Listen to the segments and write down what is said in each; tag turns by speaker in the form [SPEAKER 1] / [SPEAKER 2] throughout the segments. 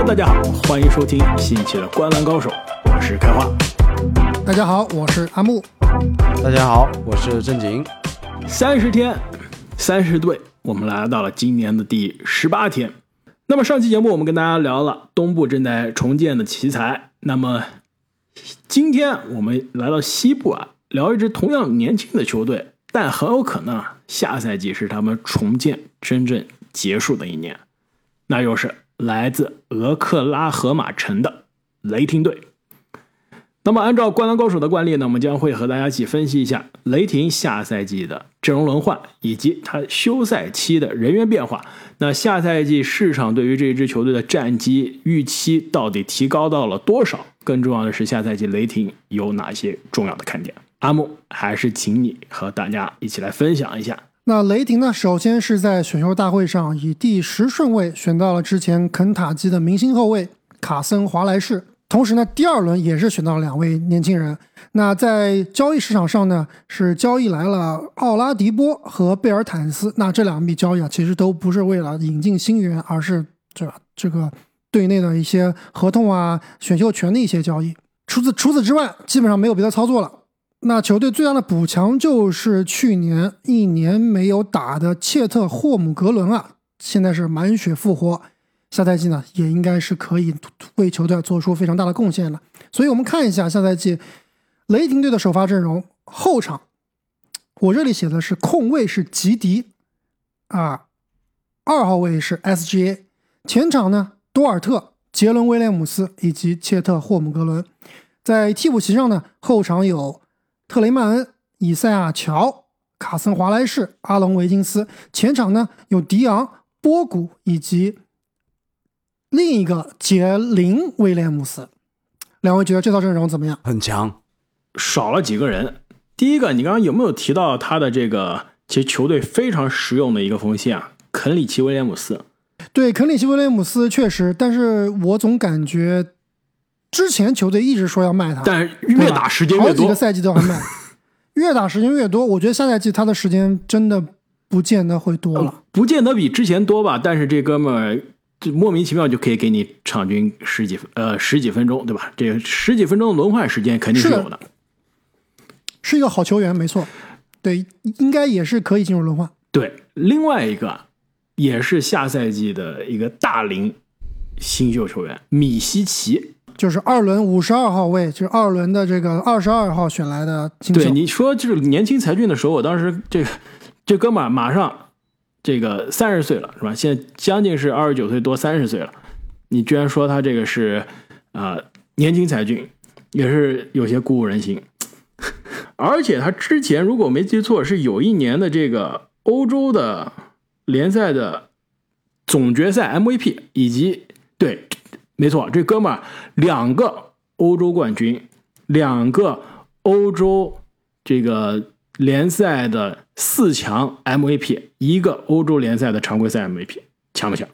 [SPEAKER 1] Hello，大家好，欢迎收听新一期的《灌篮高手》，我是开花。
[SPEAKER 2] 大家好，我是阿木。
[SPEAKER 3] 大家好，我是正经。
[SPEAKER 1] 三十天，三十队，我们来到了今年的第十八天。那么上期节目我们跟大家聊了东部正在重建的奇才，那么今天我们来到西部啊，聊一支同样年轻的球队，但很有可能啊，下赛季是他们重建真正结束的一年，那就是来自俄克拉荷马城的雷霆队。那么，按照《灌篮高手》的惯例呢，我们将会和大家一起分析一下雷霆下赛季的阵容轮换以及他休赛期的人员变化。那下赛季市场对于这支球队的战绩预期到底提高到了多少？更重要的是，下赛季雷霆有哪些重要的看点？阿木，还是请你和大家一起来分享一下。
[SPEAKER 2] 那雷霆呢？首先是在选秀大会上以第十顺位选到了之前肯塔基的明星后卫卡森·华莱士。同时呢，第二轮也是选到了两位年轻人。那在交易市场上呢，是交易来了奥拉迪波和贝尔坦斯。那这两笔交易啊，其实都不是为了引进新援，而是这这个队内的一些合同啊、选秀权的一些交易。除此除此之外，基本上没有别的操作了。那球队最大的补强就是去年一年没有打的切特霍姆格伦啊，现在是满血复活。下赛季呢，也应该是可以为球队做出非常大的贡献了。所以，我们看一下下赛季雷霆队的首发阵容。后场，我这里写的是控卫是吉迪啊，二号位是 SGA，前场呢多尔特、杰伦威廉姆斯以及切特霍姆格伦。在替补席上呢，后场有特雷曼恩、以赛亚乔、卡森华莱士、阿隆维金斯。前场呢有迪昂、波古以及。另一个杰林威廉姆斯，两位觉得这套阵容怎么样？
[SPEAKER 3] 很强，
[SPEAKER 1] 少了几个人。第一个，你刚刚有没有提到他的这个其实球队非常实用的一个锋线啊？肯里奇威廉姆斯。
[SPEAKER 2] 对，肯里奇威廉姆斯确实，但是我总感觉之前球队一直说要卖他，
[SPEAKER 1] 但是越打时间越多，好
[SPEAKER 2] 几个赛季都要卖，越打时间越多。我觉得下赛季他的时间真的不见得会多了，
[SPEAKER 1] 不见得比之前多吧？但是这哥们儿。就莫名其妙就可以给你场均十几分呃十几分钟，对吧？这个十几分钟的轮换时间肯定是有的，
[SPEAKER 2] 是一个好球员，没错，对，应该也是可以进入轮换。
[SPEAKER 1] 对，另外一个也是下赛季的一个大龄新秀球员米西奇，
[SPEAKER 2] 就是二轮五十二号位，就是二轮的这个二十二号选来的。
[SPEAKER 1] 对，你说就是年轻才俊的时候，我当时这个这哥们马上。这个三十岁了是吧？现在将近是二十九岁多，三十岁了。你居然说他这个是啊年轻才俊，也是有些鼓舞人心。而且他之前如果没记错，是有一年的这个欧洲的联赛的总决赛 MVP，以及对，没错，这哥们儿两个欧洲冠军，两个欧洲这个。联赛的四强 MVP，一个欧洲联赛的常规赛 MVP，强不强？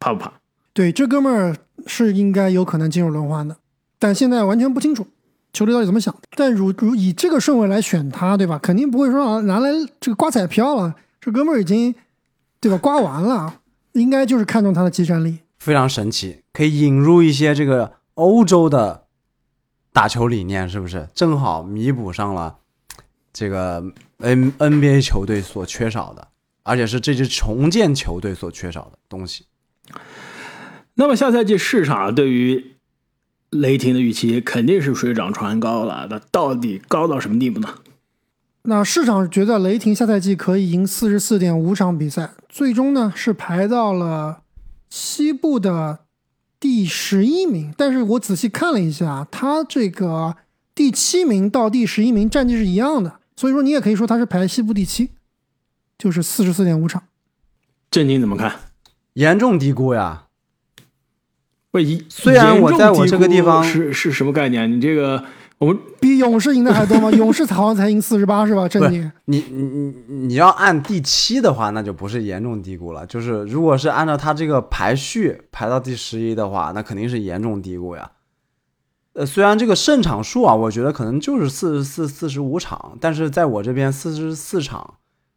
[SPEAKER 1] 怕不怕？
[SPEAKER 2] 对，这哥们儿是应该有可能进入轮换的，但现在完全不清楚球队到底怎么想。但如如以这个顺位来选他，对吧？肯定不会说啊拿来这个刮彩票了。这哥们儿已经对吧刮完了，应该就是看中他的技战力，
[SPEAKER 3] 非常神奇，可以引入一些这个欧洲的打球理念，是不是？正好弥补上了。这个 N NBA 球队所缺少的，而且是这支重建球队所缺少的东西。
[SPEAKER 1] 那么下赛季市场对于雷霆的预期肯定是水涨船高了。那到底高到什么地步呢？
[SPEAKER 2] 那市场觉得雷霆下赛季可以赢四十四点五场比赛，最终呢是排到了西部的第十一名。但是我仔细看了一下，他这个第七名到第十一名战绩是一样的。所以说，你也可以说他是排西部第七，就是四十四点五场。
[SPEAKER 1] 震惊怎么看？
[SPEAKER 3] 严重低估呀！
[SPEAKER 1] 不一，
[SPEAKER 3] 虽然我在我这个地方
[SPEAKER 1] 是是什么概念？你这个我们
[SPEAKER 2] 比勇士赢的还多吗？勇士好像才赢四十八，是吧？正经！
[SPEAKER 3] 你你你你要按第七的话，那就不是严重低估了。就是如果是按照他这个排序排到第十一的话，那肯定是严重低估呀。呃，虽然这个胜场数啊，我觉得可能就是四十四、四十五场，但是在我这边四十四场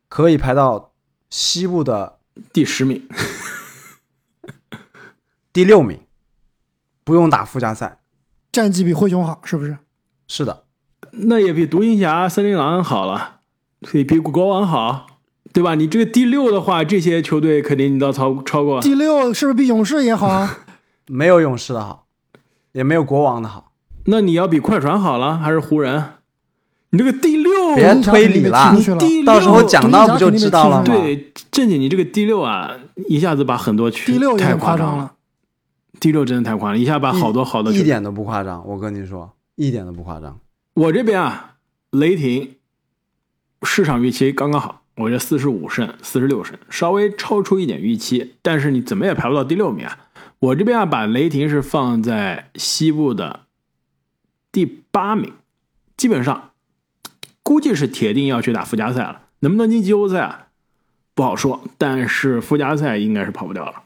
[SPEAKER 3] 可以排到西部的
[SPEAKER 1] 第十名、
[SPEAKER 3] 第六名。不用打附加赛。
[SPEAKER 2] 战绩比灰熊好，是不是？
[SPEAKER 3] 是的，
[SPEAKER 1] 那也比独行侠、森林狼好了，所以比国王好，对吧？你这个第六的话，这些球队肯定你都超超过。
[SPEAKER 2] 第六是不是比勇士也好啊？
[SPEAKER 3] 没有勇士的好，也没有国王的好。
[SPEAKER 1] 那你要比快船好了，还是湖人？你这个第六，
[SPEAKER 3] 别推理了到时候讲到不就知道了吗？
[SPEAKER 1] 对，正经你这个第六啊，一下子把很多区
[SPEAKER 2] 第六
[SPEAKER 1] 太
[SPEAKER 2] 夸
[SPEAKER 1] 张
[SPEAKER 2] 张了。。
[SPEAKER 1] 第六真的太夸张，一下把好多好多球
[SPEAKER 3] 一点都不夸张。我跟你说，一点都不夸张。
[SPEAKER 1] 我这边啊，雷霆市场预期刚刚好，我这四十五胜、四十六胜，稍微超出一点预期，但是你怎么也排不到第六名啊。我这边啊，把雷霆是放在西部的第八名，基本上估计是铁定要去打附加赛了。能不能进季后赛啊？不好说，但是附加赛应该是跑不掉了。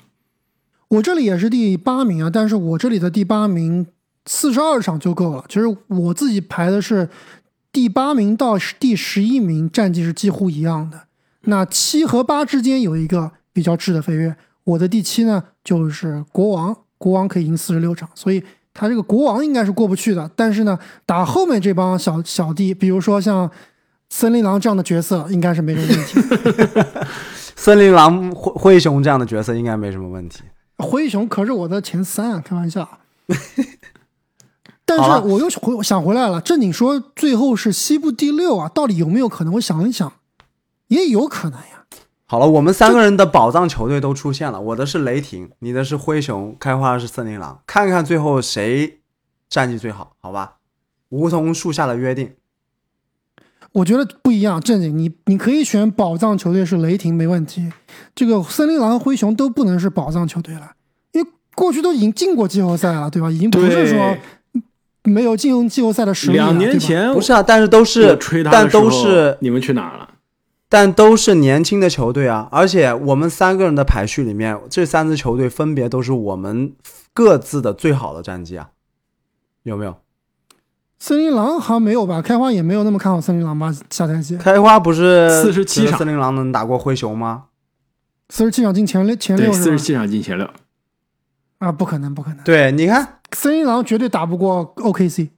[SPEAKER 2] 我这里也是第八名啊，但是我这里的第八名四十二场就够了。其实我自己排的是第八名到第十一名，战绩是几乎一样的。那七和八之间有一个比较质的飞跃。我的第七呢就是国王，国王可以赢四十六场，所以他这个国王应该是过不去的。但是呢，打后面这帮小小弟，比如说像森林狼这样的角色，应该是没什么问题。
[SPEAKER 3] 森林狼、灰灰熊这样的角色应该没什么问题。
[SPEAKER 2] 灰熊可是我的前三啊，开玩笑。但是我又回想回来了，正经说最后是西部第六啊，到底有没有可能？我想一想，也有可能呀。
[SPEAKER 3] 好了，我们三个人的宝藏球队都出现了，我的是雷霆，你的是灰熊，开花的是森林狼，看看最后谁战绩最好，好吧？梧桐树下的约定，
[SPEAKER 2] 我觉得不一样，正经，你你可以选宝藏球队是雷霆没问题，这个森林狼和灰熊都不能是宝藏球队了，因为过去都已经进过季后赛了，对吧？已经不是说没有进入季后赛的实力啊。
[SPEAKER 1] 两年前
[SPEAKER 3] 不是啊，但是都是
[SPEAKER 1] 吹他，
[SPEAKER 3] 但
[SPEAKER 1] 的时候
[SPEAKER 3] 都是
[SPEAKER 1] 你们去哪儿了？
[SPEAKER 3] 但都是年轻的球队啊，而且我们三个人的排序里面，这三支球队分别都是我们各自的最好的战绩啊，有没有？
[SPEAKER 2] 森林狼好像没有吧？开花也没有那么看好森林狼吧？下赛季
[SPEAKER 3] 开花不是
[SPEAKER 1] 四十
[SPEAKER 3] 七场森林狼能打过灰熊吗？
[SPEAKER 2] 四十七场进前六前
[SPEAKER 1] 对，
[SPEAKER 2] 六是吧？
[SPEAKER 1] 四十七场进前六。
[SPEAKER 2] 啊，不可能，不可能！
[SPEAKER 3] 对，你看，
[SPEAKER 2] 森林狼绝对打不过 OKC。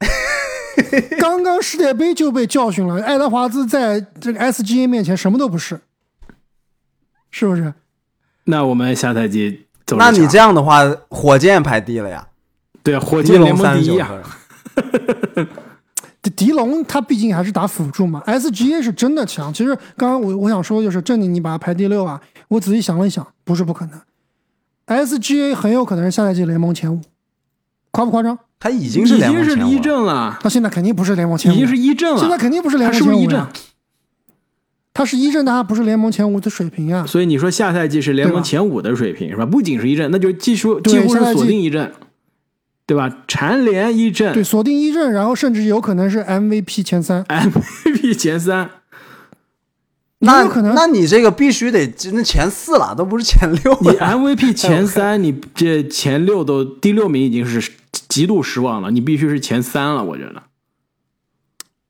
[SPEAKER 2] 刚刚世界杯就被教训了，爱德华兹在这个 SGA 面前什么都不是，是不是？
[SPEAKER 1] 那我们下赛季走
[SPEAKER 3] 那你这样的话，火箭排第了呀，
[SPEAKER 1] 对火箭联盟第一啊，
[SPEAKER 3] 分。
[SPEAKER 2] 迪迪龙他毕竟还是打辅助嘛，SGA 是真的强。其实刚刚我我想说就是，正经你把他排第六啊，我仔细想了一想，不是不可能，SGA 很有可能是下赛季联盟前五，夸不夸张？
[SPEAKER 3] 他已经是
[SPEAKER 1] 已经是一阵了，
[SPEAKER 2] 他现在肯定不是联盟前五，
[SPEAKER 1] 已经是一阵了。
[SPEAKER 2] 现在肯定不是联盟前五他
[SPEAKER 1] 是不是一阵？
[SPEAKER 2] 他是一阵，但他不是联盟前五的水平啊。
[SPEAKER 1] 所以你说下赛季是联盟前五的水平是吧？不仅是一阵，那就几乎
[SPEAKER 2] 对
[SPEAKER 1] 几乎是锁定一阵，对吧？蝉联一阵
[SPEAKER 2] 对，锁定一阵，然后甚至有可能是 MVP 前三
[SPEAKER 1] ，，MVP 前三。
[SPEAKER 3] 那
[SPEAKER 2] 有可能
[SPEAKER 3] 那你这个必须得那前四了，都不是前六
[SPEAKER 1] 你。MVP 前三，你这前六都第六名已经是极度失望了，你必须是前三了，我觉得。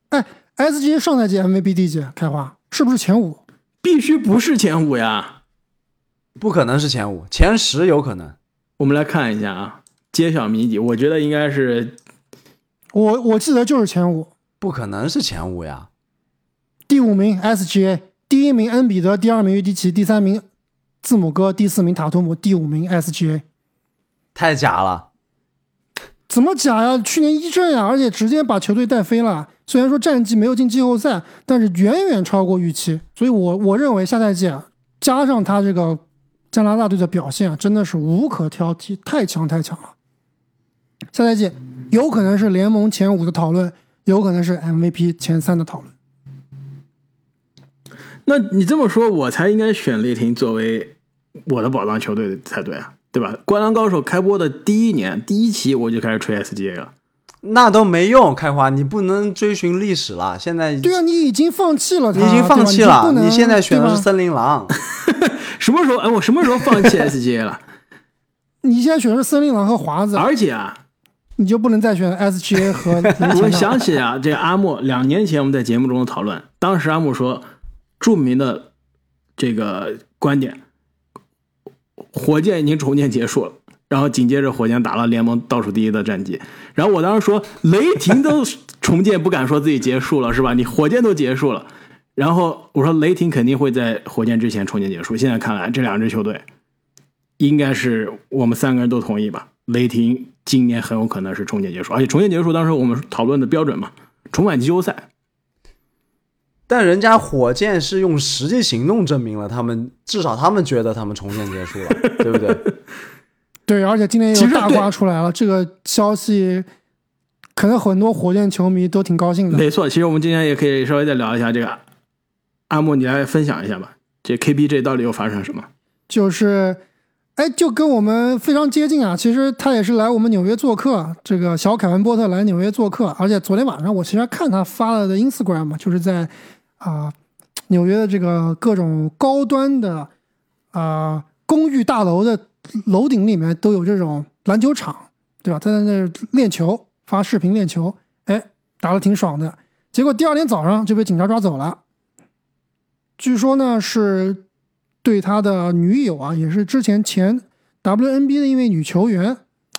[SPEAKER 2] 哎，SGA 上赛季 MVP 第几？开花是不是前五？
[SPEAKER 1] 必须不是前五呀！
[SPEAKER 3] 不可能是前五，前十有可能。
[SPEAKER 1] 我们来看一下啊，揭晓谜底，我觉得应该是
[SPEAKER 2] 我我记得就是前五，
[SPEAKER 3] 不可能是前五呀！
[SPEAKER 2] 第五名 SGA，第一名恩比德，第二名约基奇，第三名字母哥，第四名塔图姆，第五名 SGA。
[SPEAKER 3] 太假了。
[SPEAKER 2] 怎么假呀？去年一阵呀，而且直接把球队带飞了。虽然说战绩没有进季后赛，但是远远超过预期。所以我我认为下赛季啊，加上他这个加拿大队的表现啊，真的是无可挑剔，太强太强了。下赛季有可能是联盟前五的讨论，有可能是 MVP 前三的讨论。
[SPEAKER 1] 那你这么说，我才应该选雷霆作为我的宝藏球队才对啊，对吧？灌篮高手开播的第一年，第一期我就开始吹 SGA 了。
[SPEAKER 3] 那都没用，开花，你不能追寻历史了。现在
[SPEAKER 2] 对啊，你已经放弃了他，
[SPEAKER 3] 你已经放弃了，
[SPEAKER 2] 你
[SPEAKER 3] 现在选的是森林狼。
[SPEAKER 1] 什么时候？哎，我什么时候放弃 SGA 了？
[SPEAKER 2] 你现在选的是森林狼和华子，
[SPEAKER 1] 而且啊，
[SPEAKER 2] 你就不能再选 SGA 和
[SPEAKER 1] 我想起啊，这个阿莫两年前我们在节目中的讨论，当时阿莫说，著名的这个观点，火箭已经重建结束了，然后紧接着火箭打了联盟倒数第一的战绩。然后我当时说，雷霆都重建不敢说自己结束了，是吧？你火箭都结束了。然后我说雷霆肯定会在火箭之前重建结束。现在看来，这两支球队应该是我们三个人都同意吧？雷霆今年很有可能是重建结束，而且重建结束当时我们讨论的标准嘛，重返季后赛。
[SPEAKER 3] 但人家火箭是用实际行动证明了，他们至少他们觉得他们重建结束了，对不对？
[SPEAKER 2] 对，而且今天有大瓜出来了，这个消息可能很多火箭球迷都挺高兴的。
[SPEAKER 1] 没错，其实我们今天也可以稍微再聊一下这个。阿木，你来分享一下吧，这 KBJ 到底又发生什么？
[SPEAKER 2] 就是，哎，就跟我们非常接近啊。其实他也是来我们纽约做客，这个小凯文波特来纽约做客，而且昨天晚上我其实看他发了的 Instagram 嘛，就是在。啊，纽约的这个各种高端的啊公寓大楼的楼顶里面都有这种篮球场，对吧？他在那练球，发视频练球，哎，打的挺爽的。结果第二天早上就被警察抓走了。据说呢是对他的女友啊，也是之前前 WNB 的一位女球员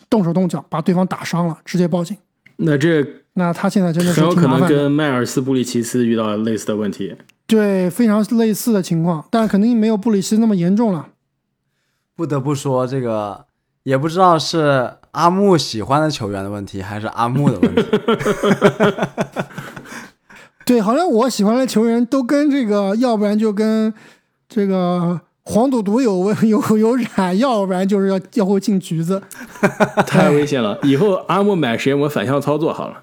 [SPEAKER 2] 动手动脚，把对方打伤了，直接报警。
[SPEAKER 1] 那这。
[SPEAKER 2] 那他现在真的是
[SPEAKER 1] 很有可能跟迈尔斯布里奇斯遇到类似的问题，
[SPEAKER 2] 对，非常类似的情况，但肯定没有布里奇斯那么严重了。
[SPEAKER 3] 不得不说，这个也不知道是阿木喜欢的球员的问题，还是阿木的问题。
[SPEAKER 2] 对，好像我喜欢的球员都跟这个，要不然就跟这个黄赌毒有有有染，要不然就是要要会进局子，
[SPEAKER 1] 太危险了。以后阿木买谁，我反向操作好了。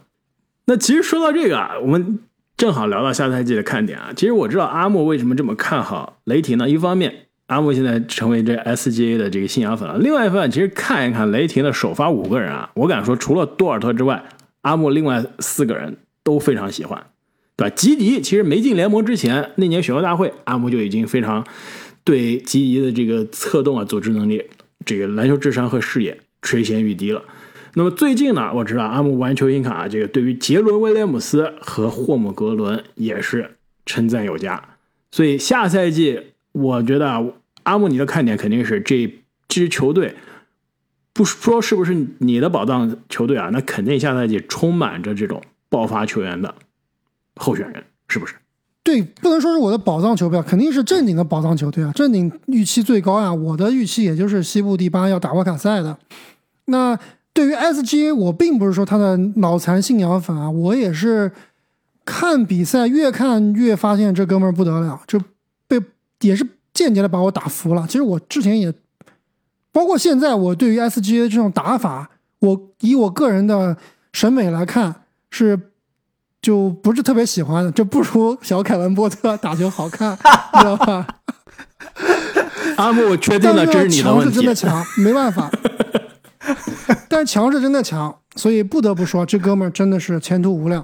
[SPEAKER 1] 那其实说到这个啊，我们正好聊到下赛季的看点啊。其实我知道阿莫为什么这么看好雷霆呢？一方面，阿莫现在成为这 SGA 的这个信仰粉了；另外一方面，其实看一看雷霆的首发五个人啊，我敢说除了多尔特之外，阿莫另外四个人都非常喜欢，对吧？吉迪其实没进联盟之前，那年选秀大会，阿莫就已经非常对吉迪的这个策动啊、组织能力、这个篮球智商和视野垂涎欲滴了。那么最近呢，我知道阿姆玩球星卡啊，这个对于杰伦威廉姆斯和霍姆格伦也是称赞有加。所以下赛季，我觉得阿姆你的看点肯定是这支球队，不说是不是你的宝藏球队啊？那肯定下赛季充满着这种爆发球员的候选人，是不是？
[SPEAKER 2] 对，不能说是我的宝藏球队，肯定是正经的宝藏球队啊！正经预期最高呀，我的预期也就是西部第八要打沃卡赛的。那。对于 SGA，我并不是说他的脑残信仰粉啊，我也是看比赛越看越发现这哥们儿不得了，就被也是间接的把我打服了。其实我之前也，包括现在，我对于 SGA 这种打法，我以我个人的审美来看，是就不是特别喜欢的，就不如小凯文波特打球好看，你知道吧？
[SPEAKER 1] 阿木我确定了，这是你的问题。
[SPEAKER 2] 真的强，没办法。但强是真的强，所以不得不说，这哥们儿真的是前途无量。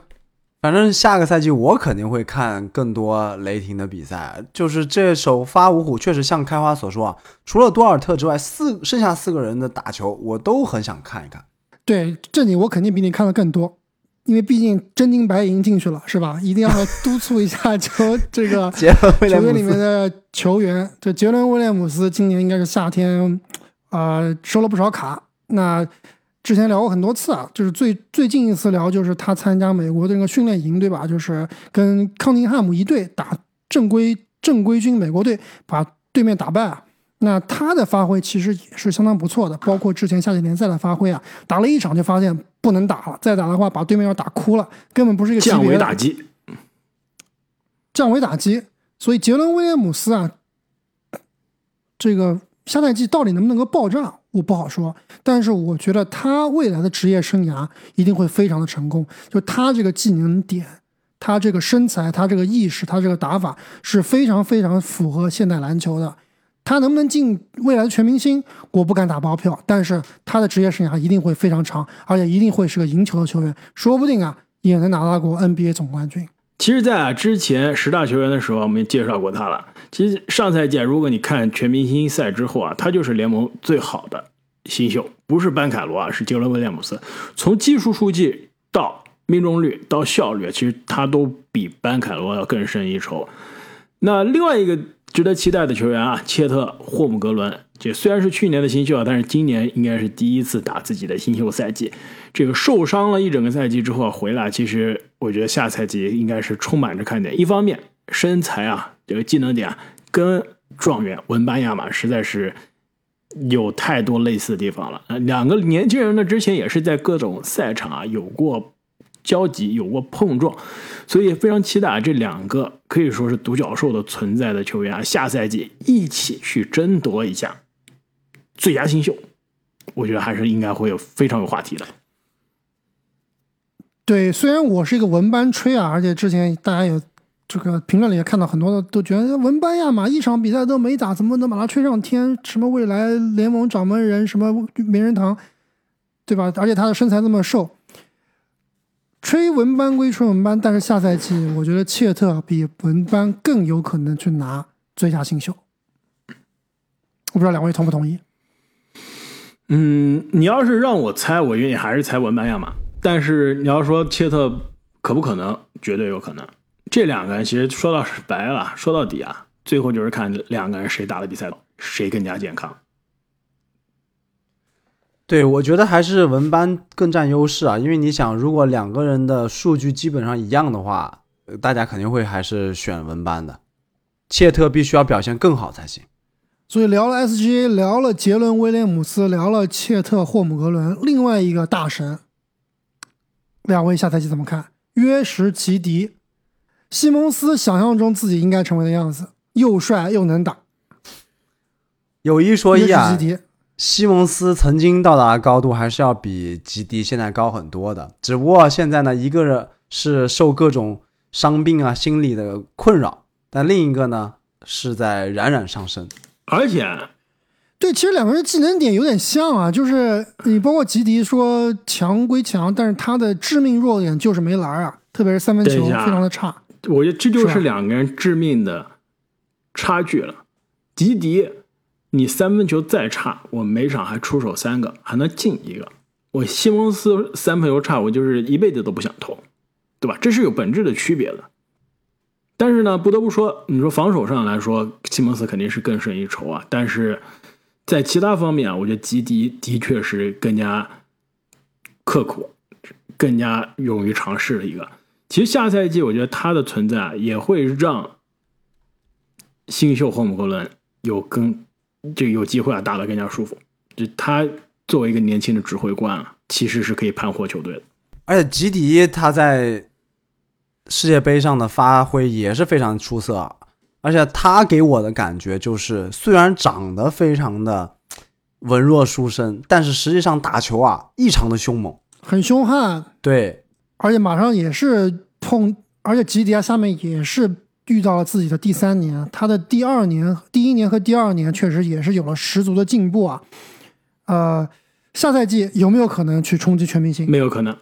[SPEAKER 3] 反正下个赛季我肯定会看更多雷霆的比赛。就是这首发五虎确实像开花所说啊，除了多尔特之外，四剩下四个人的打球我都很想看一看。
[SPEAKER 2] 对，这里我肯定比你看的更多，因为毕竟真金白银进去了，是吧？一定要督促一下 球这个 球队里面的球员。这杰伦威廉姆斯今年应该是夏天，呃，收了不少卡。那之前聊过很多次啊，就是最最近一次聊，就是他参加美国的那个训练营，对吧？就是跟康宁汉姆一队打正规正规军美国队，把对面打败啊。那他的发挥其实也是相当不错的，包括之前夏季联赛的发挥啊，打了一场就发现不能打了，再打的话把对面要打哭了，根本不是一个
[SPEAKER 1] 降维打击，
[SPEAKER 2] 降维打击。所以杰伦威廉姆斯啊，这个下赛季到底能不能够爆炸？我不好说，但是我觉得他未来的职业生涯一定会非常的成功。就他这个技能点，他这个身材，他这个意识，他这个打法是非常非常符合现代篮球的。他能不能进未来的全明星，我不敢打包票，但是他的职业生涯一定会非常长，而且一定会是个赢球的球员，说不定啊也能拿到过 NBA 总冠军。
[SPEAKER 1] 其实，在之前十大球员的时候，我们介绍过他了。其实上赛季，如果你看全明星赛之后啊，他就是联盟最好的新秀，不是班凯罗啊，是杰伦威廉姆斯。从技术数据到命中率到效率，其实他都比班凯罗要更胜一筹。那另外一个值得期待的球员啊，切特霍姆格伦，这虽然是去年的新秀啊，但是今年应该是第一次打自己的新秀赛季。这个受伤了一整个赛季之后回来，其实我觉得下赛季应该是充满着看点。一方面，身材啊，这个技能点跟状元文班亚马实在是有太多类似的地方了。呃，两个年轻人呢，之前也是在各种赛场啊有过交集，有过碰撞，所以非常期待这两个可以说是独角兽的存在的球员啊，下赛季一起去争夺一下最佳新秀。我觉得还是应该会有非常有话题的。
[SPEAKER 2] 对，虽然我是一个文班吹啊，而且之前大家有这个评论里也看到很多的都觉得文班亚马一场比赛都没打，怎么能把他吹上天？什么未来联盟掌门人，什么名人堂，对吧？而且他的身材那么瘦，吹文班归吹文班，但是下赛季我觉得切特比文班更有可能去拿最佳新秀。我不知道两位同不同意？
[SPEAKER 1] 嗯，你要是让我猜，我愿意还是猜文班亚马。但是你要说切特可不可能，绝对有可能。这两个人其实说到白了，说到底啊，最后就是看两个人谁打的比赛谁更加健康。
[SPEAKER 3] 对，我觉得还是文班更占优势啊，因为你想，如果两个人的数据基本上一样的话，大家肯定会还是选文班的。切特必须要表现更好才行。
[SPEAKER 2] 所以聊了 SGA，聊了杰伦威廉姆斯，聊了切特霍姆格伦，另外一个大神。两位下赛季怎么看？约什吉迪，西蒙斯想象中自己应该成为的样子，又帅又能打。
[SPEAKER 3] 有一说一啊，西蒙斯曾经到达的高度还是要比吉迪现在高很多的，只不过现在呢，一个人是受各种伤病啊、心理的困扰，但另一个呢是在冉冉上升，
[SPEAKER 1] 而且。
[SPEAKER 2] 对，其实两个人技能点有点像啊，就是你包括吉迪说强归强，但是他的致命弱点就是没篮啊，特别是三分球非常的差。
[SPEAKER 1] 我觉得这就是两个人致命的差距了。迪迪，你三分球再差，我每场还出手三个，还能进一个。我西蒙斯三分球差，我就是一辈子都不想投，对吧？这是有本质的区别的。但是呢，不得不说，你说防守上来说，西蒙斯肯定是更胜一筹啊，但是。在其他方面啊，我觉得吉迪的确是更加刻苦、更加勇于尝试的一个。其实下赛季，我觉得他的存在啊，也会让新秀霍姆格伦有更就有机会啊打得更加舒服。就他作为一个年轻的指挥官啊，其实是可以盘活球队的。
[SPEAKER 3] 而且吉迪他在世界杯上的发挥也是非常出色。而且他给我的感觉就是，虽然长得非常的 文弱书生，但是实际上打球啊异常的凶猛，
[SPEAKER 2] 很凶悍。
[SPEAKER 3] 对，
[SPEAKER 2] 而且马上也是碰，而且吉迪亚下面也是遇到了自己的第三年，他的第二年、第一年和第二年确实也是有了十足的进步啊。呃，下赛季有没有可能去冲击全明星？
[SPEAKER 1] 没有可能。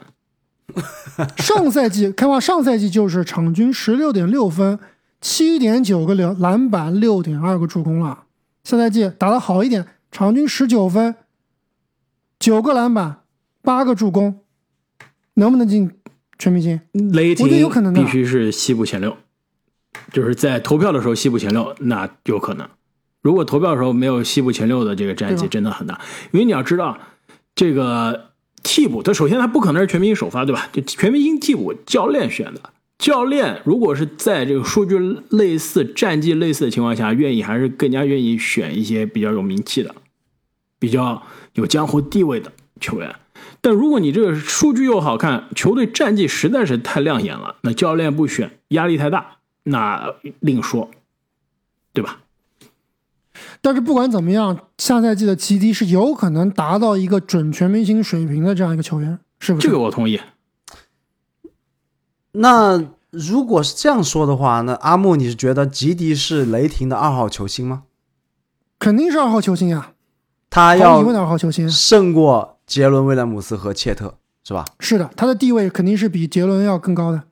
[SPEAKER 2] 上赛季开话，上赛季就是场均十六点六分。七点九个篮篮板，六点二个助攻了。下赛季打得好一点，场均十九分，九个篮板，八个助攻，能不能进全明星？
[SPEAKER 1] 雷霆
[SPEAKER 2] 有可能
[SPEAKER 1] 必须是西部前六，就是在投票的时候西部前六，那有可能。如果投票的时候没有西部前六的这个战绩，真的很大。因为你要知道，这个替补，他首先他不可能是全明星首发，对吧？就全明星替补教练选的。教练如果是在这个数据类似、战绩类似的情况下，愿意还是更加愿意选一些比较有名气的、比较有江湖地位的球员。但如果你这个数据又好看，球队战绩实在是太亮眼了，那教练不选，压力太大，那另说，对吧？
[SPEAKER 2] 但是不管怎么样，下赛季的吉迪是有可能达到一个准全明星水平的这样一个球员，是不是？
[SPEAKER 1] 这个我同意。
[SPEAKER 3] 那如果是这样说的话，那阿木，你是觉得吉迪是雷霆的二号球星吗？
[SPEAKER 2] 肯定是二号球星呀，
[SPEAKER 3] 他要
[SPEAKER 2] 二号球星
[SPEAKER 3] 胜过杰伦威廉姆斯和切特，是吧？
[SPEAKER 2] 是的，他的地位肯定是比杰伦要更高的。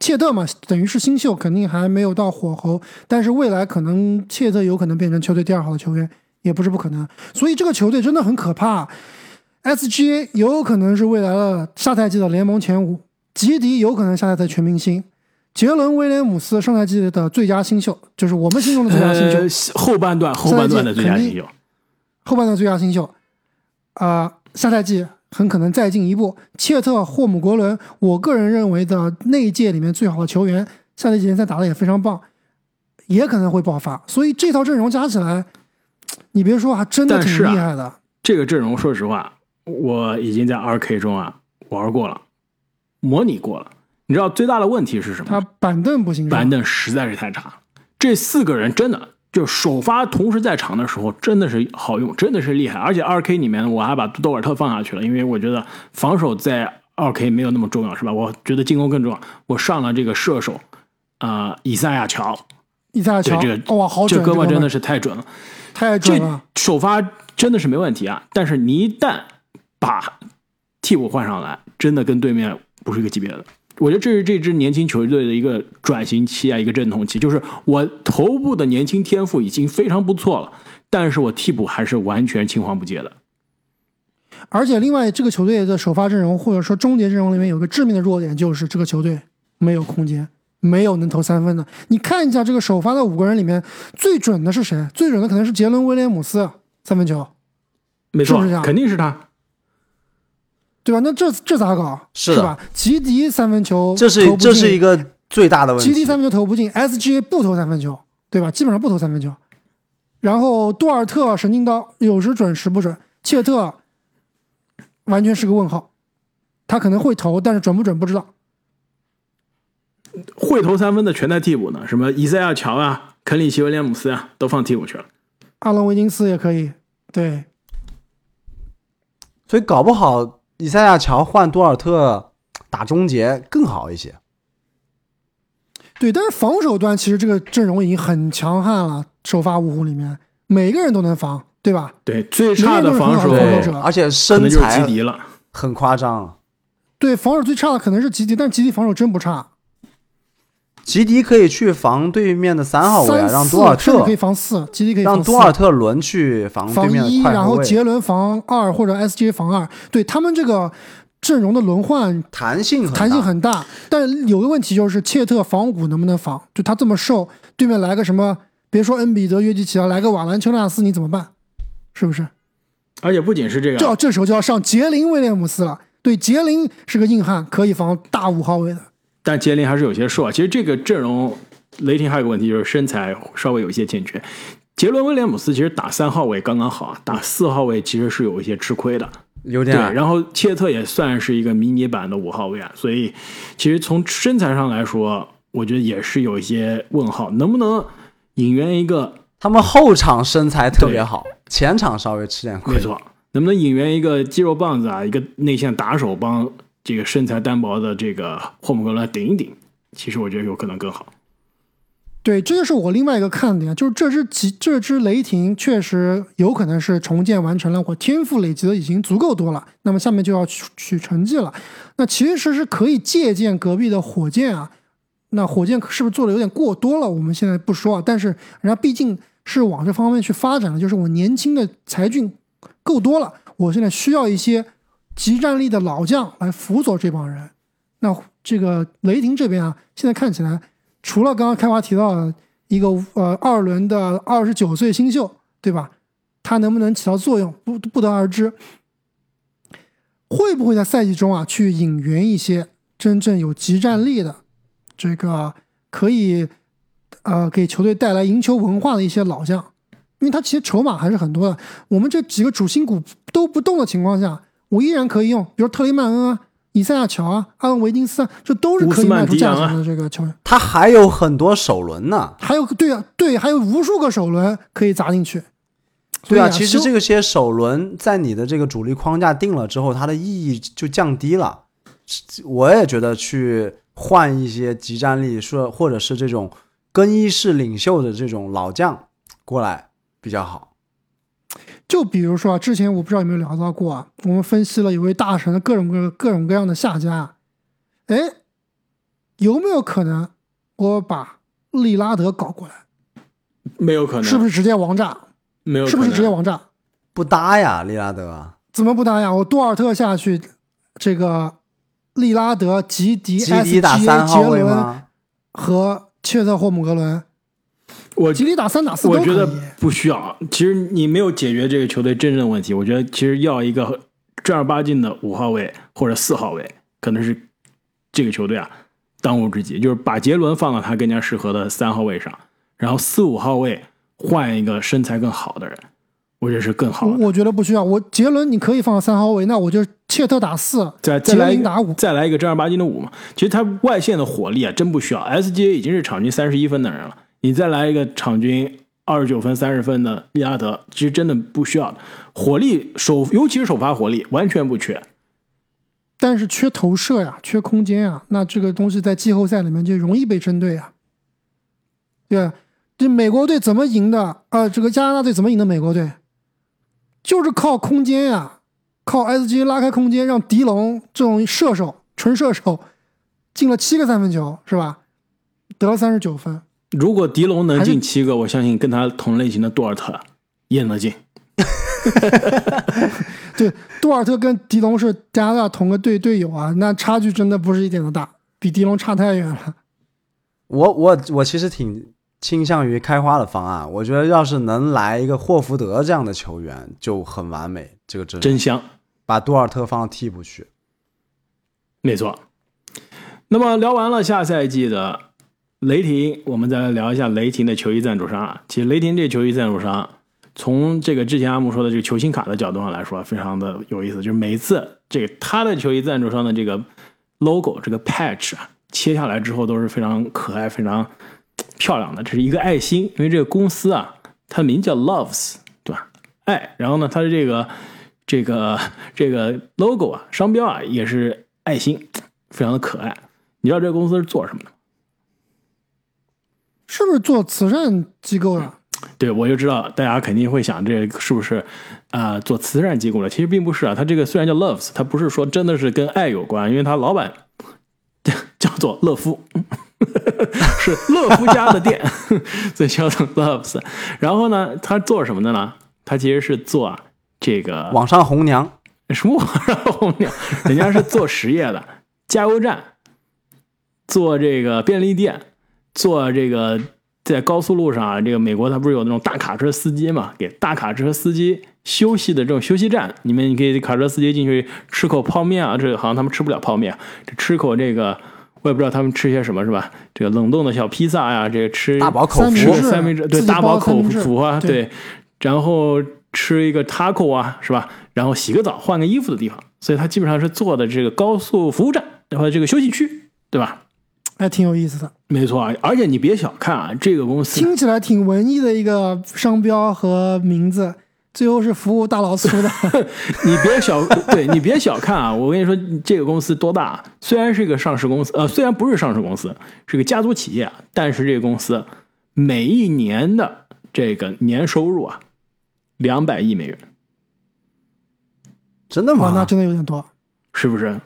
[SPEAKER 2] 切特嘛，等于是新秀，肯定还没有到火候，但是未来可能切特有可能变成球队第二号的球员，也不是不可能。所以这个球队真的很可怕。SGA 有可能是未来的下赛季的联盟前五。吉迪有可能下赛季全明星，杰伦威廉姆斯上赛季的最佳新秀，就是我们心中的最佳新秀，
[SPEAKER 1] 呃，后半段后半段的最佳新秀，
[SPEAKER 2] 后半段最佳新秀，啊、下赛季很可能再进一步。切特霍姆格伦，我个人认为的那一届里面最好的球员，下赛季联赛打得也非常棒，也可能会爆发。所以这套阵容加起来，你别说，还真的挺厉害的。
[SPEAKER 1] 这个阵容，说实话，我已经在二 K 中啊玩过了，模拟过了。你知道最大的问题是什么
[SPEAKER 2] 他？板凳不行，
[SPEAKER 1] 板凳实在是太差。这四个人真的就首发同时在场的时候，真的是好用，真的是厉害。而且二 K 里面我还把多尔特放下去了，因为我觉得防守在二 K 没有那么重要，是吧？我觉得进攻更重要。我上了这个射手，啊，以赛亚乔，
[SPEAKER 2] 以赛亚乔，
[SPEAKER 1] 对这个
[SPEAKER 2] 哇，好
[SPEAKER 1] 这
[SPEAKER 2] 准，这
[SPEAKER 1] 哥们真的是太准了。
[SPEAKER 2] 太准了。
[SPEAKER 1] 首发真的是没问题啊，但是你一旦把替补换上来，真的跟对面不是一个级别的。我觉得这是这支年轻球队的一个转型期啊，一个阵痛期。就是我头部的年轻天赋已经非常不错了，但是我替补还是完全青黄不接的。
[SPEAKER 2] 而且另外，这个球队的首发阵容或者说终结阵容里面有个致命的弱点，就是这个球队没有空间，没有能投三分的。你看一下这个首发的五个人里面，最准的是谁？最准的可能是杰伦威廉姆斯三分球，
[SPEAKER 1] 没错
[SPEAKER 2] 是不是这样，
[SPEAKER 1] 肯定是他。
[SPEAKER 2] 对吧？那这这咋搞？
[SPEAKER 3] 是的
[SPEAKER 2] 吧？吉迪三分球
[SPEAKER 3] 这是这是一个最大的问题。
[SPEAKER 2] 吉迪三分球投不进，SGA 不投三分球，对吧？基本上不投三分球。然后杜尔特神经刀，有时准时不准。切特完全是个问号，他可能会投，但是准不准不知道。
[SPEAKER 1] 会投三分的全在替补呢，什么伊赛亚乔啊、肯里奇威廉姆斯啊，都放替补去了。
[SPEAKER 2] 阿隆维金斯也可以，对，
[SPEAKER 3] 所以搞不好以赛亚乔换多尔特打终结更好一些。
[SPEAKER 2] 对，但是防守端其实这个阵容已经很强悍了，首发五虎里面每个人都能防，对吧？
[SPEAKER 1] 对，最差的防守
[SPEAKER 3] 而且身材。很夸张。
[SPEAKER 2] 对，防守最差的可能是吉迪，但吉迪防守真不差，
[SPEAKER 3] 吉迪可以去防对面的三号位啊，让多尔特
[SPEAKER 2] 可以防四，吉迪可以防四
[SPEAKER 3] 让多尔特轮去防对
[SPEAKER 2] 防一，
[SPEAKER 3] 面的快
[SPEAKER 2] 然后杰伦防二或者 SJ 防二，对他们这个阵容的轮换
[SPEAKER 3] 弹性
[SPEAKER 2] 弹性很大，但有个问题就是切特防五能不能防？就他这么瘦，对面来个什么，别说恩比德、约基奇了，来个瓦兰丘纳斯，你怎么办？是不是？
[SPEAKER 1] 而且不仅是这个，
[SPEAKER 2] 这这时候就要上杰林威廉姆斯了。对，杰林是个硬汉，可以防大五号位的。
[SPEAKER 1] 但杰林还是有些瘦啊。其实这个阵容，雷霆还有个问题就是身材稍微有一些欠缺。杰伦威廉姆斯其实打三号位刚刚好啊，打四号位其实是有一些吃亏的。
[SPEAKER 3] 有点
[SPEAKER 1] 然后切特也算是一个迷你版的五号位啊，所以其实从身材上来说，我觉得也是有一些问号，能不能引援一个
[SPEAKER 3] 他们后场身材特别好，前场稍微吃点亏。
[SPEAKER 1] 没错，能不能引援一个肌肉棒子啊，一个内线打手帮这个身材单薄的这个霍姆格伦顶一顶？其实我觉得有可能更好。
[SPEAKER 2] 对，这就是我另外一个看点，就是这支吉这支雷霆确实有可能是重建完成了，我天赋累积的已经足够多了，那么下面就要取取成绩了。那其实是可以借鉴隔壁的火箭啊，那火箭是不是做的有点过多了？我们现在不说啊，但是人家毕竟是往这方面去发展的，就是我年轻的才俊够多了，我现在需要一些集战力的老将来辅佐这帮人。那这个雷霆这边啊，现在看起来。除了刚刚开华提到的一个呃二轮的二十九岁新秀，对吧？他能不能起到作用，不不得而知。会不会在赛季中啊去引援一些真正有集战力的，这个可以呃给球队带来赢球文化的一些老将？因为他其实筹码还是很多的。我们这几个主心骨都不动的情况下，我依然可以用，比如特雷曼恩啊。以赛亚乔啊，阿伦维金斯啊，这都是可以卖出价钱的这个球员。
[SPEAKER 3] 他还有很多首轮呢，
[SPEAKER 2] 还有对啊，对，还有无数个首轮可以砸进去。
[SPEAKER 3] 对啊，
[SPEAKER 2] 啊，
[SPEAKER 3] 其实这个些首轮在你的这个主力框架定了之后，它的意义就降低了。我也觉得去换一些集战力，说或者是这种更衣室领袖的这种老将过来比较好。
[SPEAKER 2] 就比如说啊，之前我不知道有没有聊到过啊，我们分析了有位大神的各种各各种各样的下家，哎，有没有可能我把利拉德搞过来？
[SPEAKER 1] 没有可能，
[SPEAKER 2] 是不是直接王炸？
[SPEAKER 1] 没有？
[SPEAKER 2] 是不是直接王炸？
[SPEAKER 3] 不搭呀，利拉德。
[SPEAKER 2] 怎么不搭呀？我多尔特下去，这个利拉德、吉迪、
[SPEAKER 3] 吉迪打三号位
[SPEAKER 2] 杰伦
[SPEAKER 3] 吗？
[SPEAKER 2] 和切特霍姆格伦，
[SPEAKER 1] 我
[SPEAKER 2] 吉利打三打四。
[SPEAKER 1] 我觉得不需要。其实你没有解决这个球队真正的问题。我觉得其实要一个正儿八经的五号位或者四号位，可能是这个球队啊当务之急。就是把杰伦放到他更加适合的三号位上，然后四五号位换一个身材更好的人，我觉得是更好的。
[SPEAKER 2] 我觉得不需要。我杰伦你可以放到三号位，那我就切特打四，杰
[SPEAKER 1] 再再来一个
[SPEAKER 2] 林打五。
[SPEAKER 1] 再来一个正儿八经的五嘛。其实他外线的火力啊，真不需要。SGA 已经是场均三十一分的人了，你再来一个场均二十九分、三十分的利拉德，其实真的不需要。火力首，尤其是首发火力，完全不缺。
[SPEAKER 2] 但是缺投射呀，缺空间呀，那这个东西在季后赛里面就容易被针对啊。对吧，这美国队怎么赢的？啊，这个加拿大队怎么赢的美国队？就是靠空间呀，靠 SG 拉开空间，让迪龙这种射手、纯射手进了七个三分球，是吧？得了三十九分。
[SPEAKER 1] 如果迪龙能进七个，我相信跟他同类型的杜尔特也能进。
[SPEAKER 2] 对，杜尔特跟迪龙是加拿大同个队队友啊，那差距真的不是一点都大，比迪龙差太远了。
[SPEAKER 3] 我我我其实挺倾向于开花的方案，我觉得要是能来一个霍福德这样的球员就很完美。这个真
[SPEAKER 1] 真香。
[SPEAKER 3] 把杜尔特放到替补去，
[SPEAKER 1] 没错。那么聊完了下赛季的雷霆，我们再来聊一下雷霆的球衣赞助商啊。其实雷霆这球衣赞助商，从这个之前阿木说的这个球星卡的角度上来说，非常的有意思。就是每次这个他的球衣赞助商的这个 logo 这个 patch 啊，切下来之后都是非常可爱、非常漂亮的。这是一个爱心，因为这个公司啊，它名叫 Loves，对吧？爱，然后呢，它的这个这个这个 logo 啊，商标啊，也是爱心，非常的可爱。你知道这个公司是做什么的？
[SPEAKER 2] 是不是做慈善机构的？
[SPEAKER 1] 对，我就知道大家肯定会想，这是不是啊、做慈善机构的？其实并不是啊，他这个虽然叫 Loves，他不是说真的是跟爱有关，因为他老板 叫做乐夫，是乐夫家的店，所以叫做 Loves。然后呢，他做什么的呢？他其实是做啊这个
[SPEAKER 3] 网上红娘
[SPEAKER 1] 什么网上红娘，人家是做实业的，加油站，做这个便利店，做这个在高速路上啊，这个美国它不是有那种大卡车司机嘛，给大卡车司机休息的这种休息站，你们你可以卡车司机进去吃口泡面啊，这好像他们吃不了泡面，这吃口这个。我也不知道他们吃些什么，是吧？这个冷冻的小披萨呀，这个吃
[SPEAKER 3] 大饱口福
[SPEAKER 2] 三明治
[SPEAKER 1] 个三明治，对，大饱口福啊，
[SPEAKER 2] 对
[SPEAKER 1] 对，然后吃一个 taco 啊，是吧？然后洗个澡，换个衣服的地方，所以它基本上是做的这个高速服务站然后这个休息区，对吧？
[SPEAKER 2] 还挺有意思的，
[SPEAKER 1] 没错啊，而且你别小看啊，这个公司
[SPEAKER 2] 听起来挺文艺的一个商标和名字，最后是服务大老粗的。
[SPEAKER 1] 你别小，对你别小看啊！我跟你说，这个公司多大？虽然是一个上市公司，呃，虽然不是上市公司，是个家族企业，但是这个公司每一年的这个年收入啊，两百亿美元，
[SPEAKER 3] 真的
[SPEAKER 2] 吗，那？真的有点多。
[SPEAKER 1] 是不是？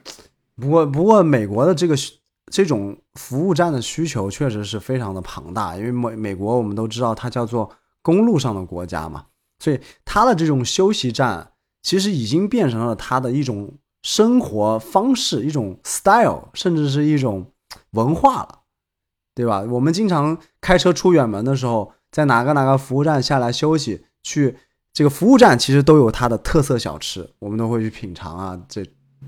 [SPEAKER 3] 不过不过美国的这个需这种服务站的需求确实是非常的庞大，因为美美国我们都知道它叫做公路上的国家嘛，所以它的这种休息站其实已经变成了它的一种生活方式，一种 style，甚至是一种文化了，对吧？我们经常开车出远门的时候，在哪个哪个服务站下来休息，去这个服务站其实都有它的特色小吃，我们都会去品尝啊，这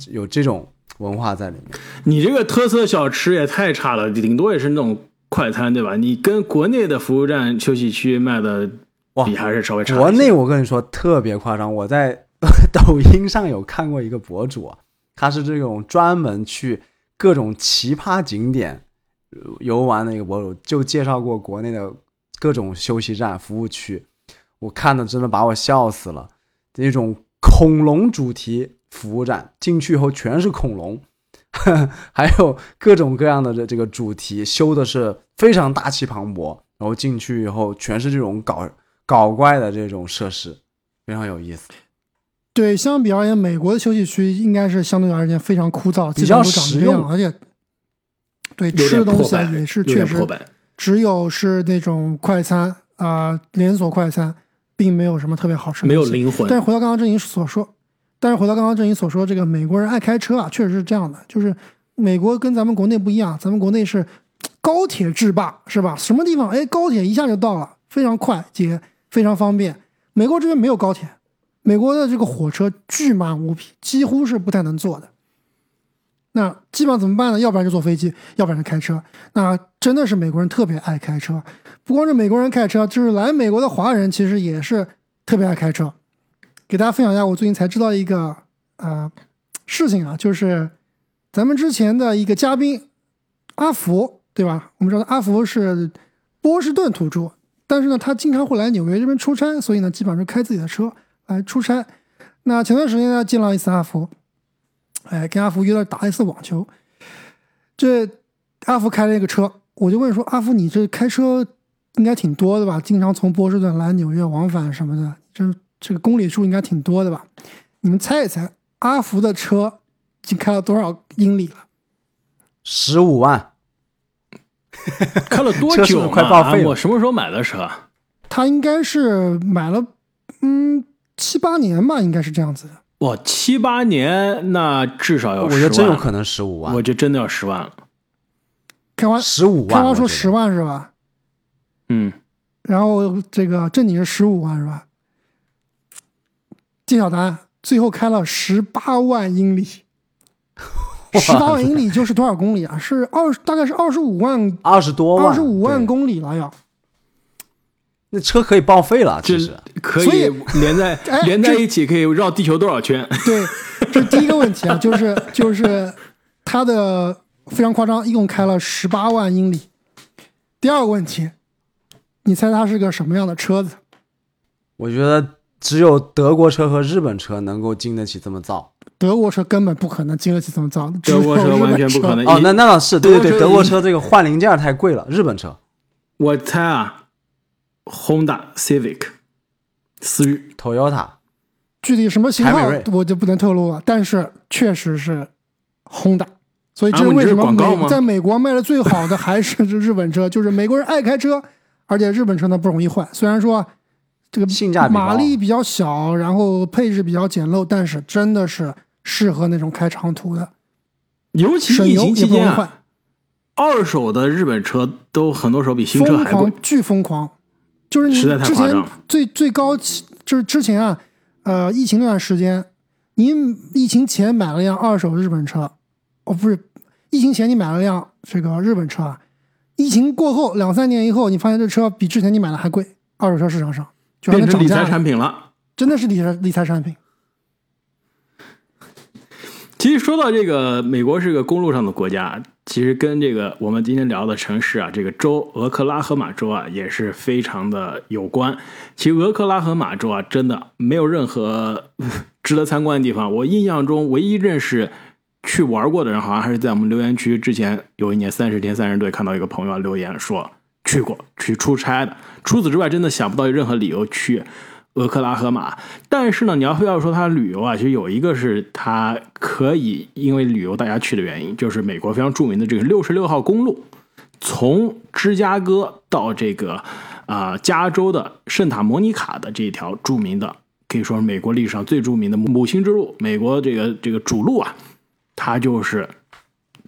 [SPEAKER 3] 有这种文化在里面。
[SPEAKER 1] 你这个特色小吃也太差了，顶多也是那种快餐，对吧？你跟国内的服务站休息区卖的
[SPEAKER 3] 哇
[SPEAKER 1] 比还是稍微差。
[SPEAKER 3] 国内我跟你说特别夸张，我在抖音上有看过一个博主啊，他是这种专门去各种奇葩景点呃游玩的一个博主，就介绍过国内的各种休息站、服务区，我看的真的把我笑死了。那种恐龙主题服务站，进去以后全是恐龙，还有各种各样的这这个主题，修的是非常大气磅礴，然后进去以后全是这种搞搞怪的这种设施，非常有意思。
[SPEAKER 2] 对，相比而言，美国的休息区应该是相对而言非常枯燥，
[SPEAKER 3] 比较实用
[SPEAKER 2] 而且对吃的东西啊也是确实。只有是那种快餐啊、连锁快餐，并没有什么特别好吃的
[SPEAKER 1] 没有灵魂
[SPEAKER 2] 但是回到刚刚郑颖所说，但是回到刚刚郑颖所说，这个美国人爱开车啊，确实是这样的，就是美国跟咱们国内不一样，咱们国内是高铁制霸，是吧？什么地方哎，高铁一下就到了，非常快捷，非常方便。美国这边没有高铁，美国的这个火车巨慢无比，几乎是不太能坐的。那基本上怎么办呢？要不然就坐飞机，要不然就开车。那真的是美国人特别爱开车，不光是美国人开车，就是来美国的华人其实也是特别爱开车。给大家分享一下，我最近才知道一个呃事情啊，就是咱们之前的一个嘉宾阿福，对吧？我们知道阿福是波士顿土著，但是呢，他经常会来纽约这边出差，所以呢，基本上是开自己的车来出差。那前段时间呢，见了一次阿福。哎，跟阿福约了打一次网球。这阿福开了一个车，我就问说：“阿福，你这开车应该挺多的吧？经常从波士顿来纽约往返什么的，这这个公里数应该挺多的吧？你们猜一猜，阿福的车已经开了多少英里了？
[SPEAKER 3] 十五万，
[SPEAKER 1] 开了多久？
[SPEAKER 3] 快报废了！
[SPEAKER 1] 我什么时候买的车？
[SPEAKER 2] 他应该是买了，嗯，七八年吧，应该是这样子的。
[SPEAKER 1] 哇，七八年，那至少要，
[SPEAKER 3] 我觉得真有可能十五万。
[SPEAKER 1] 我觉得真的要十万了。
[SPEAKER 2] 开完
[SPEAKER 3] 十五万，
[SPEAKER 2] 开完说十万是吧？
[SPEAKER 1] 嗯。
[SPEAKER 2] 然后这个正经是十五万是吧？揭晓答案，最后开了十八万英里。十八万英里就是多少公里啊？是二，大概是二十五万，
[SPEAKER 3] 二十多万，
[SPEAKER 2] 二十五万公里了要。
[SPEAKER 3] 那车可以报废了，其实
[SPEAKER 1] 可以连在 连在一起，可以绕地球多少圈？
[SPEAKER 2] 对，这是第一个问题啊，就是就是它的非常夸张，一共开了十八万英里。第二个问题，你猜它是个什么样的车子？
[SPEAKER 3] 我觉得只有德国车和日本车能够经得起这么造。
[SPEAKER 2] 德国车根本不可能经得起这么造，
[SPEAKER 1] 德国车完全不可能。
[SPEAKER 3] 哦，那那倒是，对对对，德国车这个换零件太贵了，日本车。
[SPEAKER 1] 我猜啊。Honda Civic，思域
[SPEAKER 3] ，Toyota，
[SPEAKER 2] 具体什么型号我就不能透露了，但是确实是 Honda，所以这是为什么美在美国卖的最好的还是这日本车，就是美国人爱开车，而且日本车呢不容易坏。虽然说这个
[SPEAKER 3] 性价比
[SPEAKER 2] 马力比较小，然后配置比较简陋，但是真的是适合那种开长途的，
[SPEAKER 1] 尤其疫情期间啊，二手的日本车都很多时候比新车还贵，
[SPEAKER 2] 巨疯狂。就是你之前最最高，就是之前啊，呃，疫情那段时间，你疫情前买了辆二手日本车，哦，不是，疫情前你买了辆这个日本车啊，疫情过后两三年以后，你发现这车比之前你买的还贵，二手车市场上就
[SPEAKER 1] 变成理财产品了，
[SPEAKER 2] 真的是理财理财产品。
[SPEAKER 1] 其实说到这个，美国是个公路上的国家，其实跟这个我们今天聊的城市啊，这个州俄克拉荷马州啊，也是非常的有关。其实俄克拉荷马州啊，真的没有任何 值得参观的地方。我印象中唯一认识去玩过的人，好像还是在我们留言区之前有一年三十天三十队看到一个朋友留言说去过去出差的。除此之外，真的想不到有任何理由去。俄克拉荷马，但是呢，你要非要说它旅游啊，其实有一个是它可以因为旅游大家去的原因，就是美国非常著名的这个六十六号公路，从芝加哥到这个啊加州的圣塔莫尼卡的这一条著名的，可以说是美国历史上最著名的母亲之路，美国这个这个主路啊，它就是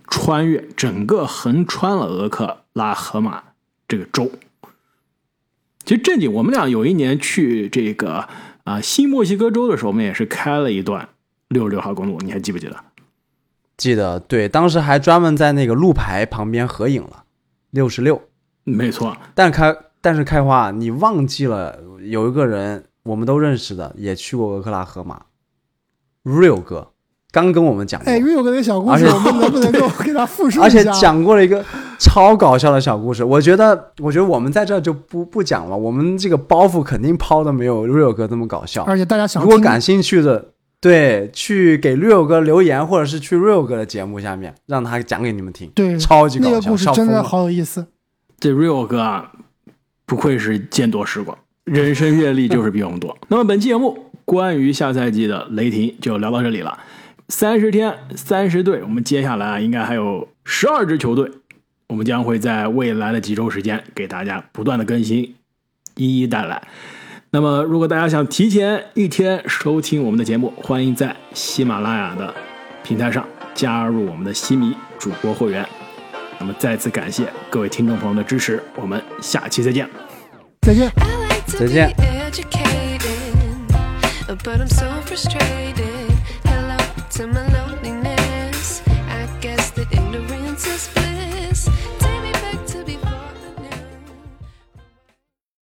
[SPEAKER 1] 穿越整个横穿了俄克拉荷马这个州。其实正经，我们俩有一年去这个啊新墨西哥州的时候，我们也是开了一段六十六号公路，你还记不记得？
[SPEAKER 3] 记得，对，当时还专门在那个路牌旁边合影了。六十六，
[SPEAKER 1] 没错。
[SPEAKER 3] 但开，但是开花，你忘记了有一个人，我们都认识的，也去过俄克拉荷马，Real 哥。刚跟我们讲过，
[SPEAKER 2] 哎，Real 哥的小故事，我们能不能够 给他复述
[SPEAKER 3] 一下？而且讲过了一个超搞笑的小故事。我觉得，我觉得我们在这就不不讲了。我们这个包袱肯定抛的没有 Rio 哥这么搞笑。
[SPEAKER 2] 而且大家想，
[SPEAKER 3] 如果感兴趣的，对，去给 Rio 哥留言，或者是去 Rio 哥的节目下面让他讲给你们听。
[SPEAKER 2] 对，
[SPEAKER 3] 超级搞
[SPEAKER 2] 笑，那个故事真的好有意思。
[SPEAKER 1] 这 Rio 哥啊，不愧是见多识广，人生阅历就是比我们多。那么本期节目关于下赛季的雷霆就聊到这里了。三十天，三十队，我们接下来啊，应该还有十二支球队，我们将会在未来的几周时间给大家不断的更新，一一带来。那么，如果大家想提前一天收听我们的节目，欢迎在喜马拉雅的平台上加入我们的西米主播会员。那么再次感谢各位听众朋友的支持，我们下期再见。
[SPEAKER 2] 再见。
[SPEAKER 3] 再见。
[SPEAKER 4] Educated, but I'm so frustrated. Hell,